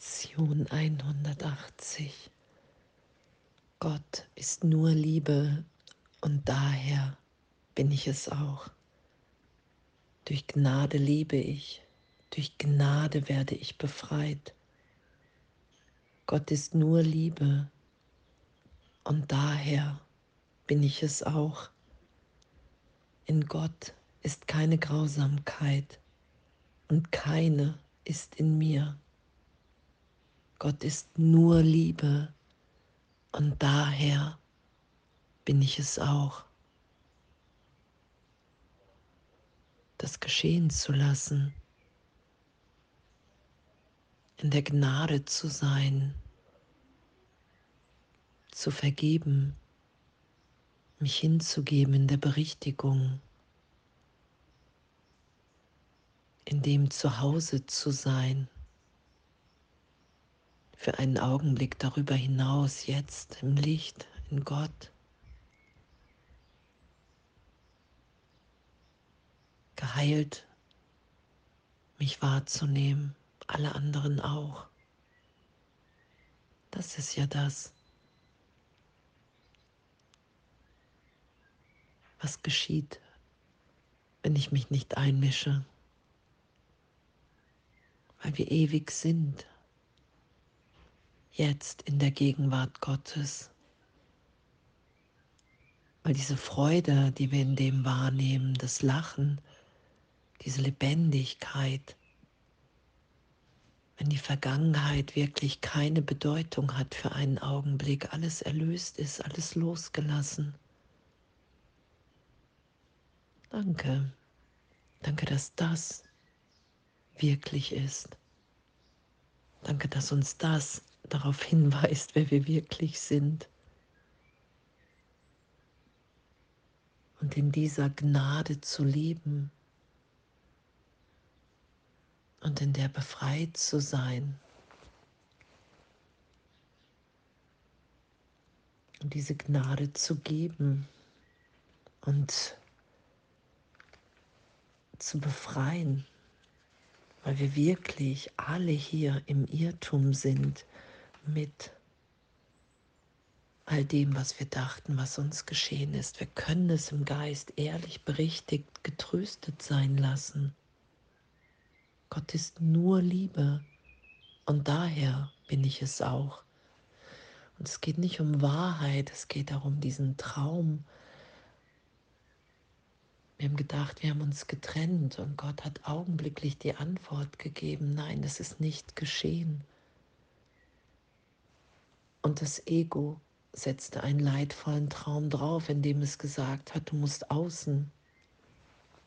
Lektion 180. Gott ist nur Liebe und daher bin ich es auch. Durch Gnade lebe ich, durch Gnade werde ich befreit. Gott ist nur Liebe und daher bin ich es auch. In Gott ist keine Grausamkeit und keine ist in mir. Gott ist nur Liebe und daher bin ich es auch. Das geschehen zu lassen, in der Gnade zu sein, zu vergeben, mich hinzugeben in der Berichtigung, in dem Zuhause zu sein für einen Augenblick darüber hinaus, jetzt im Licht, in Gott. Geheilt, mich wahrzunehmen, alle anderen auch. Das ist ja das, was geschieht, wenn ich mich nicht einmische, weil wir ewig sind jetzt in der Gegenwart Gottes. Weil diese Freude, die wir in dem wahrnehmen, das Lachen, diese Lebendigkeit, wenn die Vergangenheit wirklich keine Bedeutung hat für einen Augenblick, alles erlöst ist, alles losgelassen. Danke, danke, dass das wirklich ist. Danke, dass uns das darauf hinweist, wer wir wirklich sind. Und in dieser Gnade zu leben und in der befreit zu sein. Und diese Gnade zu geben und zu befreien, weil wir wirklich alle hier im Irrtum sind mit all dem, was wir dachten, was uns geschehen ist. Wir können es im Geist ehrlich berichtigt, getröstet sein lassen. Gott ist nur Liebe und daher bin ich es auch. Und es geht nicht um Wahrheit, es geht darum, diesen Traum. Wir haben gedacht, wir haben uns getrennt und Gott hat augenblicklich die Antwort gegeben, nein, das ist nicht geschehen. Und das Ego setzte einen leidvollen Traum drauf, indem es gesagt hat, du musst außen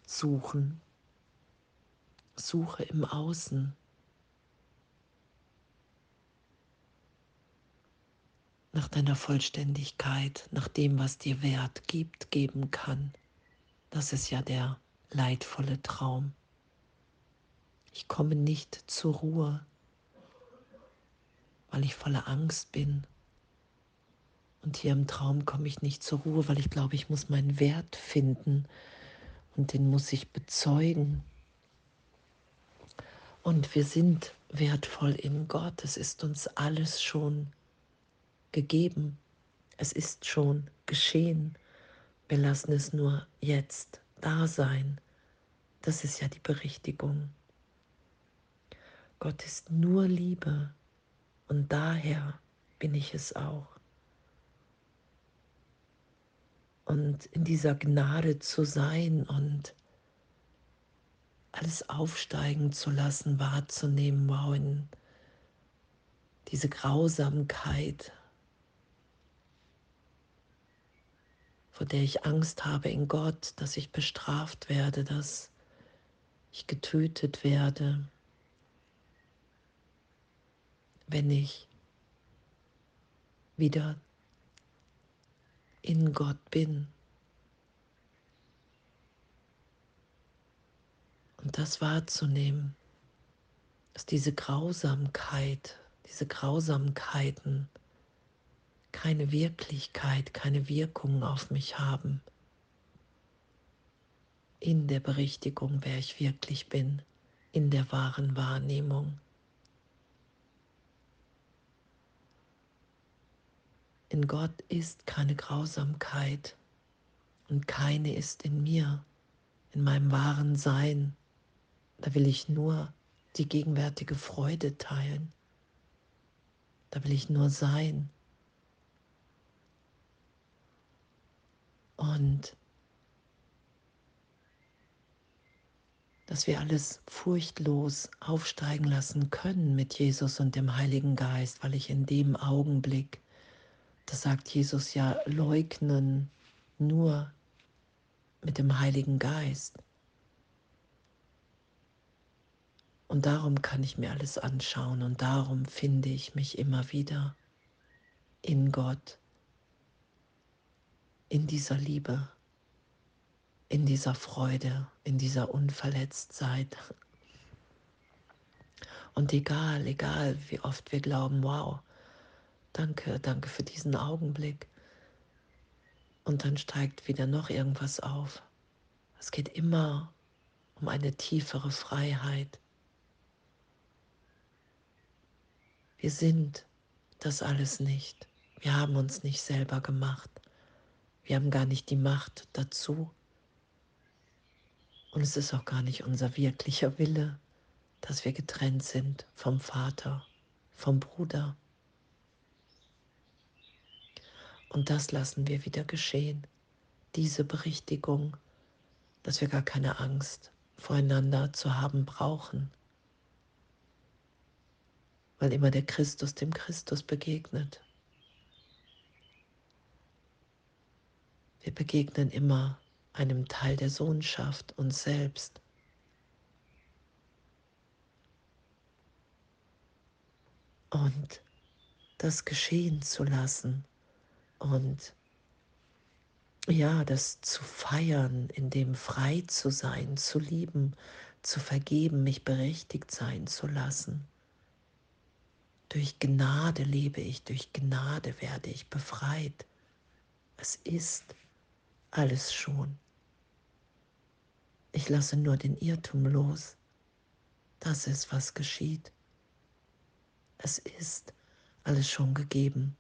suchen. Suche im Außen. Nach deiner Vollständigkeit, nach dem, was dir Wert gibt, geben kann. Das ist ja der leidvolle Traum. Ich komme nicht zur Ruhe weil ich voller Angst bin. Und hier im Traum komme ich nicht zur Ruhe, weil ich glaube, ich muss meinen Wert finden und den muss ich bezeugen. Und wir sind wertvoll in Gott. Es ist uns alles schon gegeben. Es ist schon geschehen. Wir lassen es nur jetzt da sein. Das ist ja die Berichtigung. Gott ist nur Liebe. Und daher bin ich es auch. Und in dieser Gnade zu sein und alles aufsteigen zu lassen, wahrzunehmen, wow, in diese Grausamkeit, vor der ich Angst habe in Gott, dass ich bestraft werde, dass ich getötet werde, wenn ich wieder in Gott bin. Und das wahrzunehmen, dass diese Grausamkeit, diese Grausamkeiten keine Wirklichkeit, keine Wirkung auf mich haben. In der Berichtigung, wer ich wirklich bin, in der wahren Wahrnehmung. In Gott ist keine Grausamkeit und keine ist in mir, in meinem wahren Sein. Da will ich nur die gegenwärtige Freude teilen. Da will ich nur sein. Und dass wir alles furchtlos aufsteigen lassen können mit Jesus und dem Heiligen Geist, weil ich in dem Augenblick, das sagt Jesus ja, leugnen nur mit dem Heiligen Geist. Und darum kann ich mir alles anschauen und darum finde ich mich immer wieder in Gott, in dieser Liebe, in dieser Freude, in dieser Unverletztheit. Und egal, egal, wie oft wir glauben, wow, danke, danke für diesen Augenblick. Und dann steigt wieder noch irgendwas auf. Es geht immer um eine tiefere Freiheit. Wir sind das alles nicht. Wir haben uns nicht selber gemacht. Wir haben gar nicht die Macht dazu. Und es ist auch gar nicht unser wirklicher Wille, dass wir getrennt sind vom Vater, vom Bruder. Und das lassen wir wieder geschehen. Diese Berichtigung, dass wir gar keine Angst voreinander zu haben brauchen weil immer der Christus dem Christus begegnet. Wir begegnen immer einem Teil der Sohnschaft uns selbst. Und das geschehen zu lassen und ja, das zu feiern, in dem frei zu sein, zu lieben, zu vergeben, mich berechtigt sein zu lassen. Durch Gnade lebe ich, durch Gnade werde ich befreit. Es ist alles schon. Ich lasse nur den Irrtum los. Das ist, was geschieht. Es ist alles schon gegeben.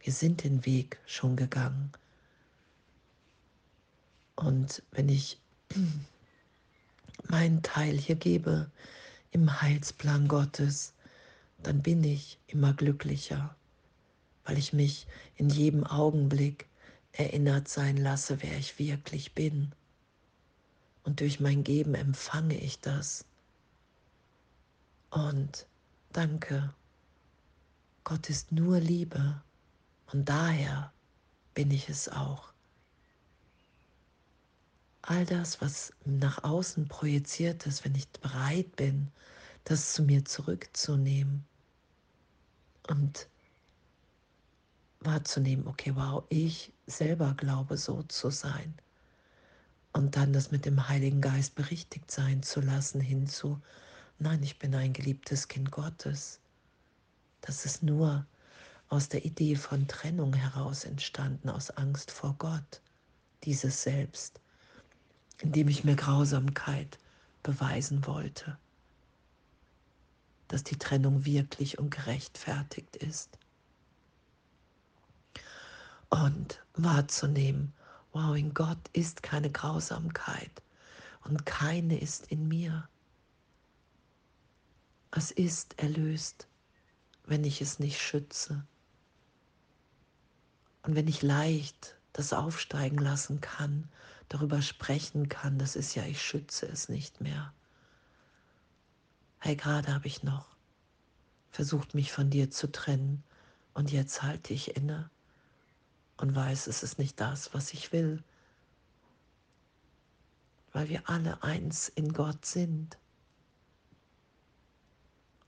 Wir sind den Weg schon gegangen. Und wenn ich meinen Teil hier gebe im Heilsplan Gottes, dann bin ich immer glücklicher, weil ich mich in jedem Augenblick erinnert sein lasse, wer ich wirklich bin. Und durch mein Geben empfange ich das. Und danke, Gott ist nur Liebe und daher bin ich es auch. All das, was nach außen projiziert ist, wenn ich bereit bin, das zu mir zurückzunehmen und wahrzunehmen, okay, wow, ich selber glaube so zu sein. Und dann das mit dem Heiligen Geist berichtigt sein zu lassen hinzu, nein, ich bin ein geliebtes Kind Gottes. Das ist nur aus der Idee von Trennung heraus entstanden, aus Angst vor Gott, dieses Selbst, indem ich mir Grausamkeit beweisen wollte dass die Trennung wirklich und gerechtfertigt ist. Und wahrzunehmen, wow, in Gott ist keine Grausamkeit und keine ist in mir. Es ist erlöst, wenn ich es nicht schütze. Und wenn ich leicht das aufsteigen lassen kann, darüber sprechen kann, das ist ja, ich schütze es nicht mehr. Hey, gerade habe ich noch versucht, mich von dir zu trennen und jetzt halte ich inne und weiß, es ist nicht das, was ich will, weil wir alle eins in Gott sind.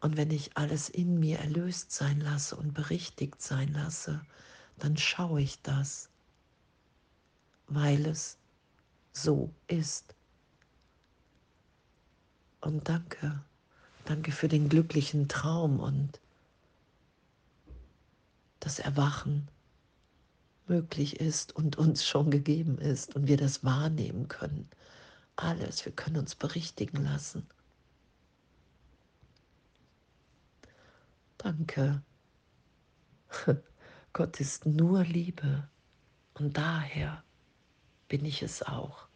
Und wenn ich alles in mir erlöst sein lasse und berichtigt sein lasse, dann schaue ich das, weil es so ist. Und danke. Danke für den glücklichen Traum und das Erwachen möglich ist und uns schon gegeben ist und wir das wahrnehmen können. Alles, wir können uns berichtigen lassen. Danke. Gott ist nur Liebe und daher bin ich es auch.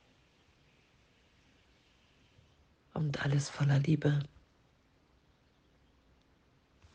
Und alles voller Liebe.